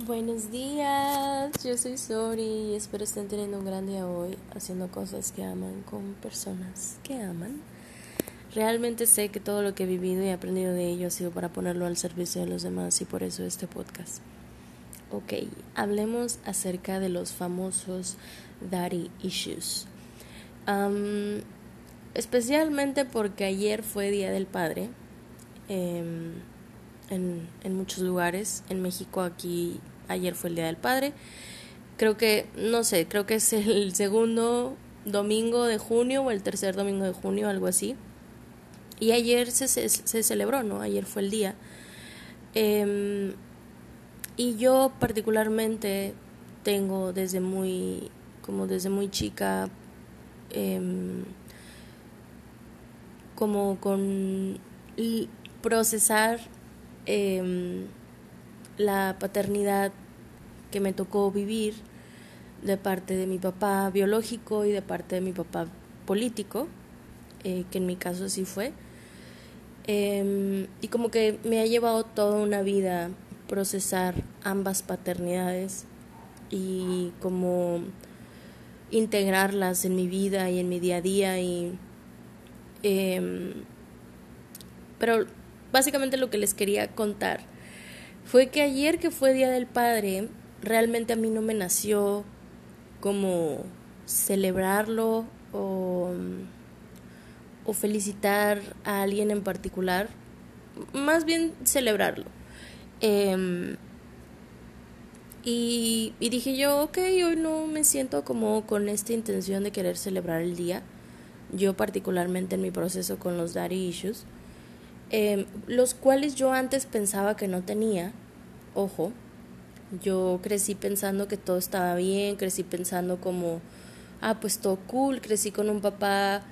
Buenos días, yo soy Sori y espero estén teniendo un gran día hoy haciendo cosas que aman con personas que aman. Realmente sé que todo lo que he vivido y aprendido de ello ha sido para ponerlo al servicio de los demás y por eso este podcast. Ok, hablemos acerca de los famosos daddy issues. especialmente porque ayer fue Día del Padre. Em, en, en muchos lugares. En México aquí ayer fue el Día del Padre. Creo que, no sé, creo que es el segundo domingo de junio o el tercer domingo de junio, algo así. Y ayer se, se, celebró, ¿no? Ayer fue el día. Em, y yo particularmente tengo desde muy, como desde muy chica, em, como con procesar eh, la paternidad que me tocó vivir de parte de mi papá biológico y de parte de mi papá político, eh, que en mi caso así fue. Em, y como que me ha llevado toda una vida procesar ambas paternidades y como integrarlas en mi vida y en mi día a día y em, pero básicamente lo que les quería contar fue que ayer que fue Día del Padre, realmente a mí no me nació como celebrarlo o, o felicitar a alguien en particular, más bien celebrarlo. Em, y, dije yo, ok, hoy no me siento como con esta intención de querer celebrar el día. Yo particularmente en mi proceso con los daddy issues. Em, los cuales yo antes pensaba que no tenía, ojo, yo crecí pensando que todo estaba bien, crecí pensando como, ah, pues todo cool, crecí con un papá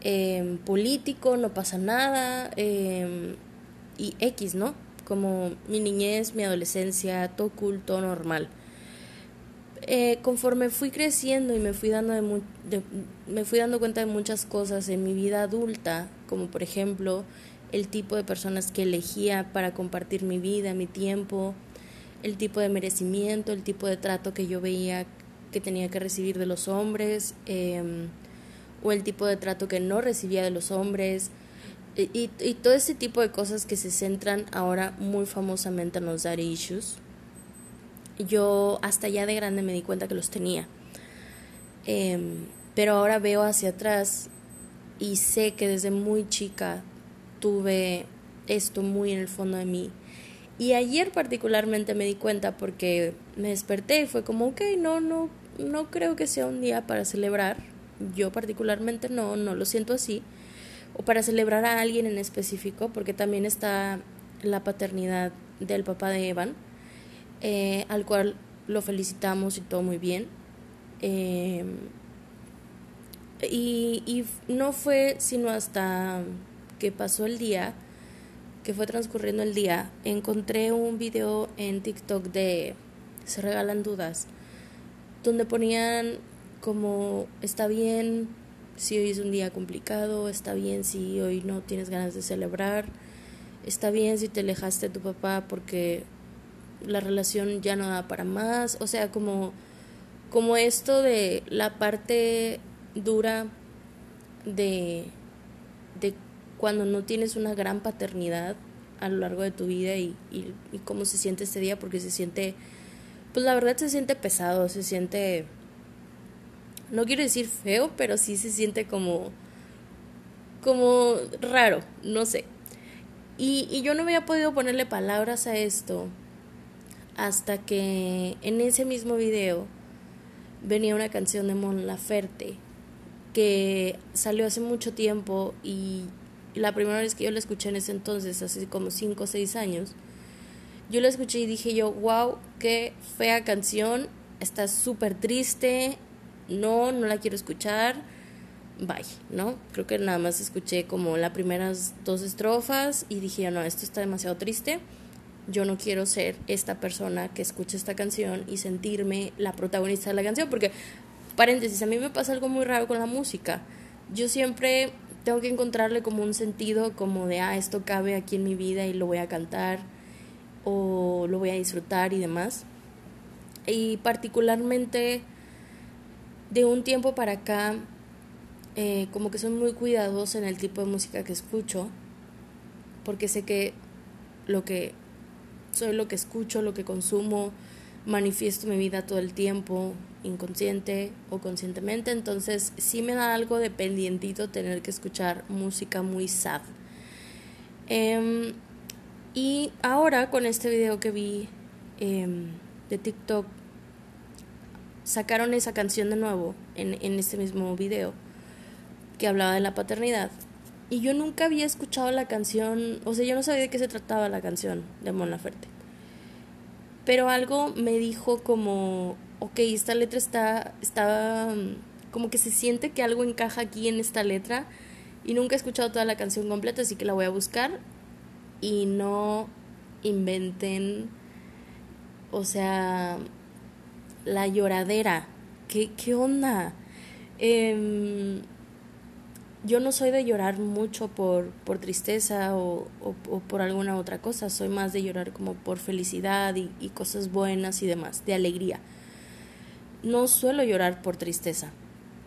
em, político, no pasa nada, em, y X, ¿no? Como mi niñez, mi adolescencia, todo cool, todo normal. Eh, conforme fui creciendo y me fui dando de, me fui dando cuenta de muchas cosas en mi vida adulta como por ejemplo el tipo de personas que elegía para compartir mi vida, mi tiempo, el tipo de merecimiento, el tipo de trato que yo veía que tenía que recibir de los hombres, em, o el tipo de trato que no recibía de los hombres, y, todo ese tipo de cosas que se centran ahora muy famosamente en los daddy issues. Yo hasta ya de grande me di cuenta que los tenía. Em, pero ahora veo hacia atrás y sé que desde muy chica tuve esto muy en el fondo de mí. Y ayer particularmente me di cuenta porque me desperté y fue como, ok, no, no, no creo que sea un día para celebrar. Yo particularmente no, no lo siento así. O para celebrar a alguien en específico, porque también está la paternidad del papá de Evan, eh, al cual lo felicitamos y todo muy bien. Eh, y, y no fue sino hasta que pasó el día, que fue transcurriendo el día, encontré un video en TikTok de Se regalan dudas, donde ponían como está bien si hoy es un día complicado, está bien si hoy no tienes ganas de celebrar, está bien si te alejaste de tu papá porque la relación ya no da para más, o sea, como como esto de la parte dura de cuando no tienes una gran paternidad a lo largo de tu vida y, cómo se siente este día, porque se siente, pues la verdad se siente pesado, se siente, no quiero decir feo, pero sí se siente como, como raro, no sé. Y, y yo no había podido ponerle palabras a esto hasta que en ese mismo video venía una canción de Mon Laferte que salió hace mucho tiempo y la primera vez que yo la escuché en ese entonces, hace como 5 o 6 años, yo la escuché y dije yo, wow, qué fea canción, está súper triste, no, no la quiero escuchar, bye, ¿no? Creo que nada más escuché como las primeras dos estrofas y dije, no, esto está demasiado triste, yo no quiero ser esta persona que escucha esta canción y sentirme la protagonista de la canción, porque, paréntesis, a mí me pasa algo muy raro con la música. Yo siempre tengo que encontrarle como un sentido como de, ah, esto cabe aquí en mi vida y lo voy a cantar o lo voy a disfrutar y demás. Y particularmente de un tiempo para acá, eh, como que soy muy cuidadosa en el tipo de música que escucho, porque sé que lo que soy lo que escucho, lo que consumo, manifiesto mi vida todo el tiempo, inconsciente o conscientemente, entonces sí me da algo de pendientito tener que escuchar música muy sad. Em, y ahora con este video que vi em, de TikTok, sacaron esa canción de nuevo en, en este mismo video que hablaba de la paternidad. Y yo nunca había escuchado la canción, o sea, yo no sabía de qué se trataba la canción de Mon Laferte. Pero algo me dijo como, ok, esta letra está, está, mm, como que se siente que algo encaja aquí en esta letra. Y nunca he escuchado toda la canción completa, así que la voy a buscar. Y no inventen, o sea, la lloradera. ¿Qué, qué onda? Eh, yo no soy de llorar mucho por, por tristeza o, o, por alguna otra cosa, soy más de llorar como por felicidad y, y, cosas buenas y demás, de alegría. No suelo llorar por tristeza.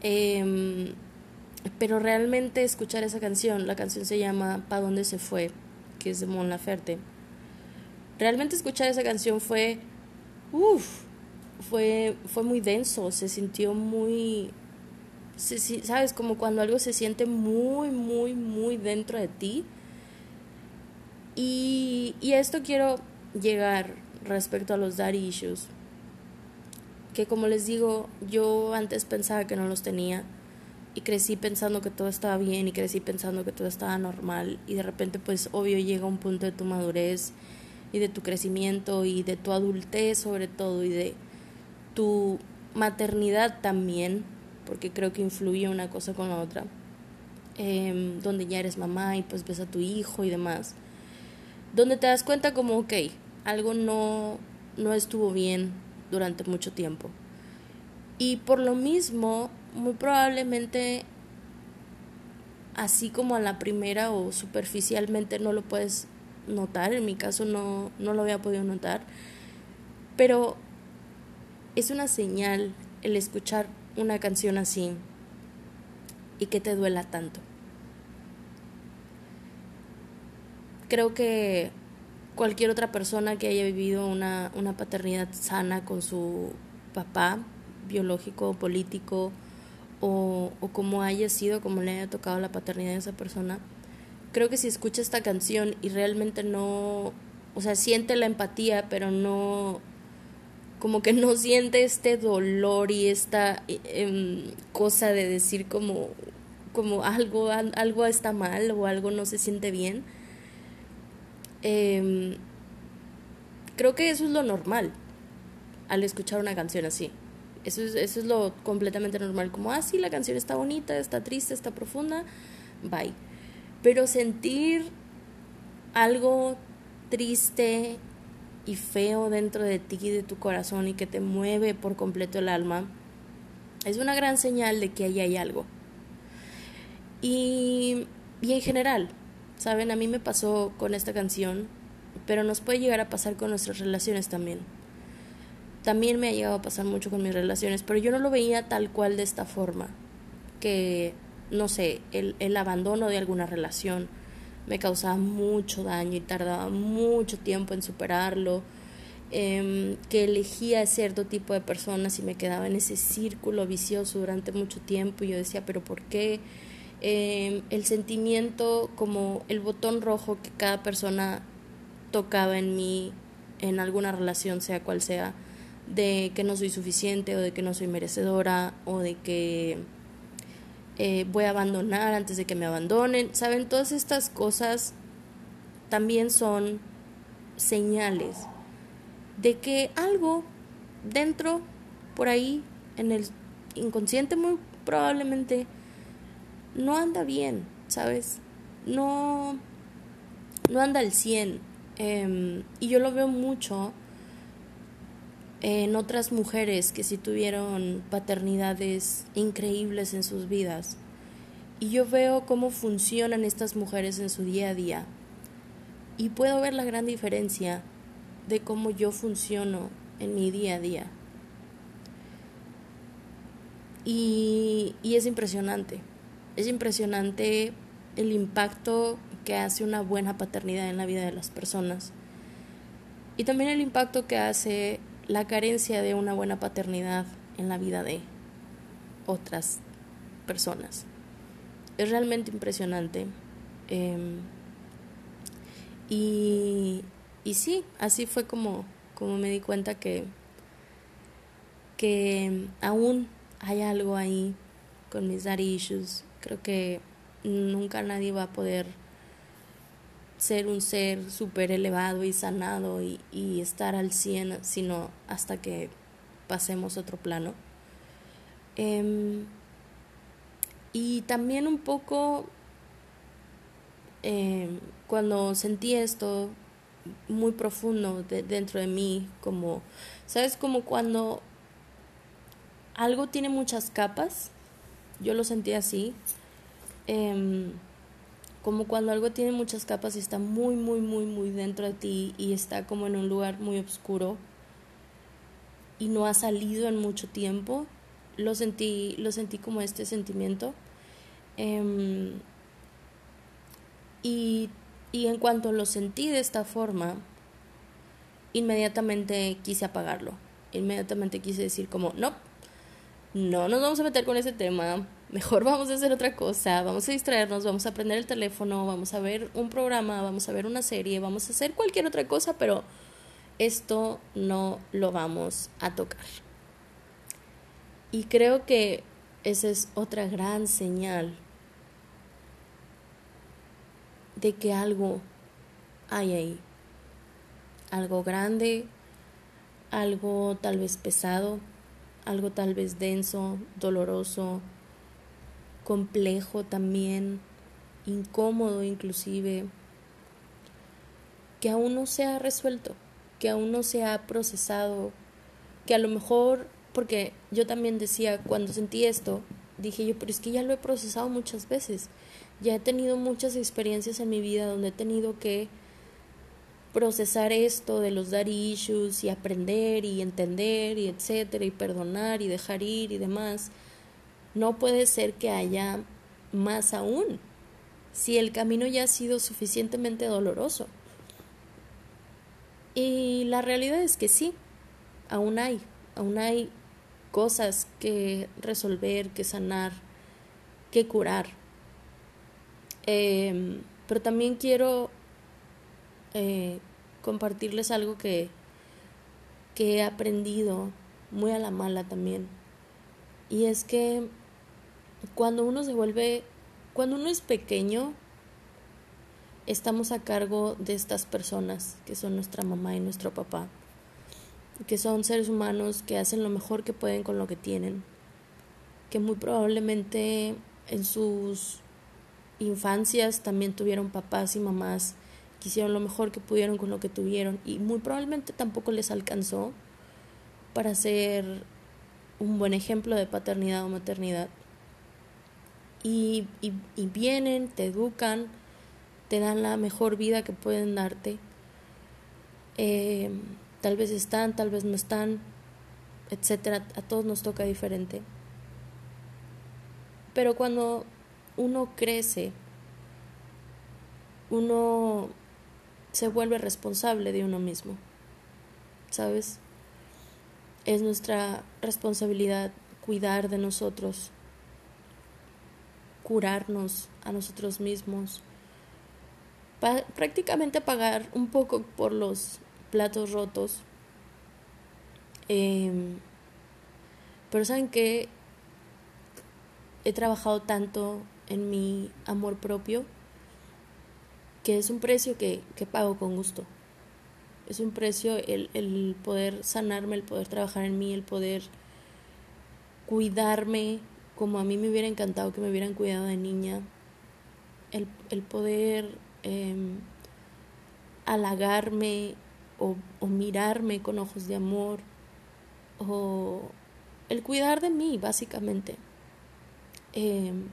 Eh, pero realmente escuchar esa canción, la canción se llama Pa' dónde se fue, que es de Mon Laferte. Realmente escuchar esa canción fue, uff, fue, fue muy denso, se sintió muy, ¿sabes? Como cuando algo se siente muy, muy, muy dentro de ti. Y, y a esto quiero llegar respecto a los daddy issues. Que como les digo, yo antes pensaba que no los tenía y crecí pensando que todo estaba bien y crecí pensando que todo estaba normal y de repente pues obvio llega un punto de tu madurez y de tu crecimiento y de tu adultez sobre todo y de tu maternidad también porque creo que influye una cosa con la otra, em, donde ya eres mamá y pues ves a tu hijo y demás, donde te das cuenta como, ok, algo no, no estuvo bien durante mucho tiempo. Y por lo mismo, muy probablemente, así como a la primera o superficialmente no lo puedes notar, en mi caso no, no lo había podido notar, pero es una señal el escuchar una canción así y que te duela tanto. Creo que cualquier otra persona que haya vivido una, una paternidad sana con su papá, biológico, político, o, o como haya sido, como le haya tocado la paternidad de esa persona, creo que si escucha esta canción y realmente no, o sea, siente la empatía, pero no como que no siente este dolor y esta em, cosa de decir como, como algo, algo está mal o algo no se siente bien. Em, creo que eso es lo normal al escuchar una canción así. Eso es, eso es lo completamente normal, como, ah, sí, la canción está bonita, está triste, está profunda, bye. Pero sentir algo triste y feo dentro de ti y de tu corazón y que te mueve por completo el alma, es una gran señal de que ahí hay algo. Y, y en general, ¿saben? A mí me pasó con esta canción, pero nos puede llegar a pasar con nuestras relaciones también. También me ha llegado a pasar mucho con mis relaciones, pero yo no lo veía tal cual de esta forma, que, no sé, el, el abandono de alguna relación, me causaba mucho daño y tardaba mucho tiempo en superarlo, em, que elegía cierto tipo de personas y me quedaba en ese círculo vicioso durante mucho tiempo y yo decía, pero ¿por qué? Em, el sentimiento como el botón rojo que cada persona tocaba en mí en alguna relación, sea cual sea, de que no soy suficiente o de que no soy merecedora o de que eh, voy a abandonar antes de que me abandonen. Saben, todas estas cosas también son señales de que algo dentro, por ahí, en el inconsciente muy probablemente, no anda bien, ¿sabes? No, no anda al 100. Em, y yo lo veo mucho en otras mujeres que sí tuvieron paternidades increíbles en sus vidas. Y yo veo cómo funcionan estas mujeres en su día a día. Y puedo ver la gran diferencia de cómo yo funciono en mi día a día. Y, y es impresionante. Es impresionante el impacto que hace una buena paternidad en la vida de las personas. Y también el impacto que hace la carencia de una buena paternidad en la vida de otras personas. Es realmente impresionante. Em, y, y sí, así fue como, como me di cuenta que, que aún hay algo ahí con mis daddy issues. Creo que nunca nadie va a poder ser un ser súper elevado y sanado y, y, estar al 100, sino hasta que pasemos otro plano. Em, y también un poco em, cuando sentí esto muy profundo dentro de mí, como, ¿sabes? Como cuando algo tiene muchas capas, yo lo sentí así, em, como cuando algo tiene muchas capas y está muy, muy, muy, muy dentro de ti y está como en un lugar muy oscuro y no ha salido en mucho tiempo, lo sentí, lo sentí como este sentimiento. Em, y, y en cuanto lo sentí de esta forma, inmediatamente quise apagarlo. Inmediatamente quise decir como, no, no nos vamos a meter con ese tema, mejor vamos a hacer otra cosa, vamos a distraernos, vamos a aprender el teléfono, vamos a ver un programa, vamos a ver una serie, vamos a hacer cualquier otra cosa, pero esto no lo vamos a tocar. Y creo que esa es otra gran señal de que algo hay ahí. Algo grande, algo tal vez pesado, algo tal vez denso, doloroso, complejo también, incómodo inclusive, que aún no se ha resuelto, que aún no se ha procesado, que a lo mejor porque yo también decía, cuando sentí esto, dije yo, pero es que ya lo he procesado muchas veces. Ya he tenido muchas experiencias en mi vida donde he tenido que procesar esto de los daddy issues y aprender y entender y etcétera y perdonar y dejar ir y demás. No puede ser que haya más aún si el camino ya ha sido suficientemente doloroso. Y la realidad es que sí, aún hay, aún hay cosas que resolver, que sanar, que curar. Em, pero también quiero eh, compartirles algo que, que he aprendido muy a la mala también. Y es que cuando uno se vuelve, cuando uno es pequeño, estamos a cargo de estas personas que son nuestra mamá y nuestro papá que son seres humanos que hacen lo mejor que pueden con lo que tienen, que muy probablemente en sus infancias también tuvieron papás y mamás hicieron lo mejor que pudieron con lo que tuvieron y muy probablemente tampoco les alcanzó para ser un buen ejemplo de paternidad o maternidad. Y vienen, te educan, te dan la mejor vida que pueden darte. Eh, Tal vez están, tal vez no están, etcétera. A todos nos toca diferente. Pero cuando uno crece, uno se vuelve responsable de uno mismo. ¿Sabes? Es nuestra responsabilidad cuidar de nosotros, curarnos a nosotros mismos, prácticamente pagar un poco por los platos rotos. Em, pero saben que he trabajado tanto en mi amor propio que es un precio que, que pago con gusto. Es un precio el, el, poder sanarme, el poder trabajar en mí, el poder cuidarme como a mí me hubiera encantado que me hubieran cuidado de niña. El, el poder eh, halagarme o, mirarme con ojos de amor o el cuidar de mí, básicamente. Em,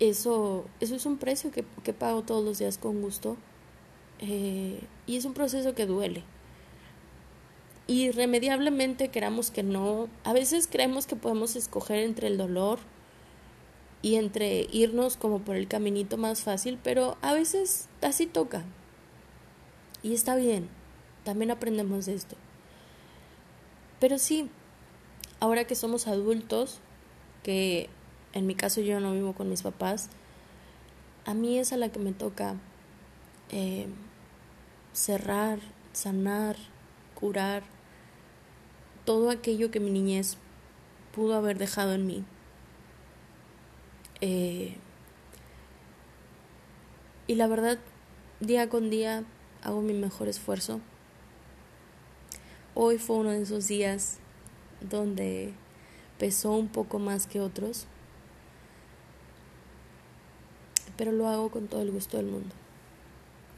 eso, eso es un precio que, que, pago todos los días con gusto eh, y es un proceso que duele. irremediablemente queramos que no, a veces creemos que podemos escoger entre el dolor y entre irnos como por el caminito más fácil, pero a veces así toca. Y está bien, también aprendemos de esto. Pero sí, ahora que somos adultos, que en mi caso yo no vivo con mis papás, a mí es a la que me toca eh, cerrar, sanar, curar todo aquello que mi niñez pudo haber dejado en mí. Eh, y la verdad, día con día hago mi mejor esfuerzo. Hoy fue uno de esos días donde pesó un poco más que otros, pero lo hago con todo el gusto del mundo.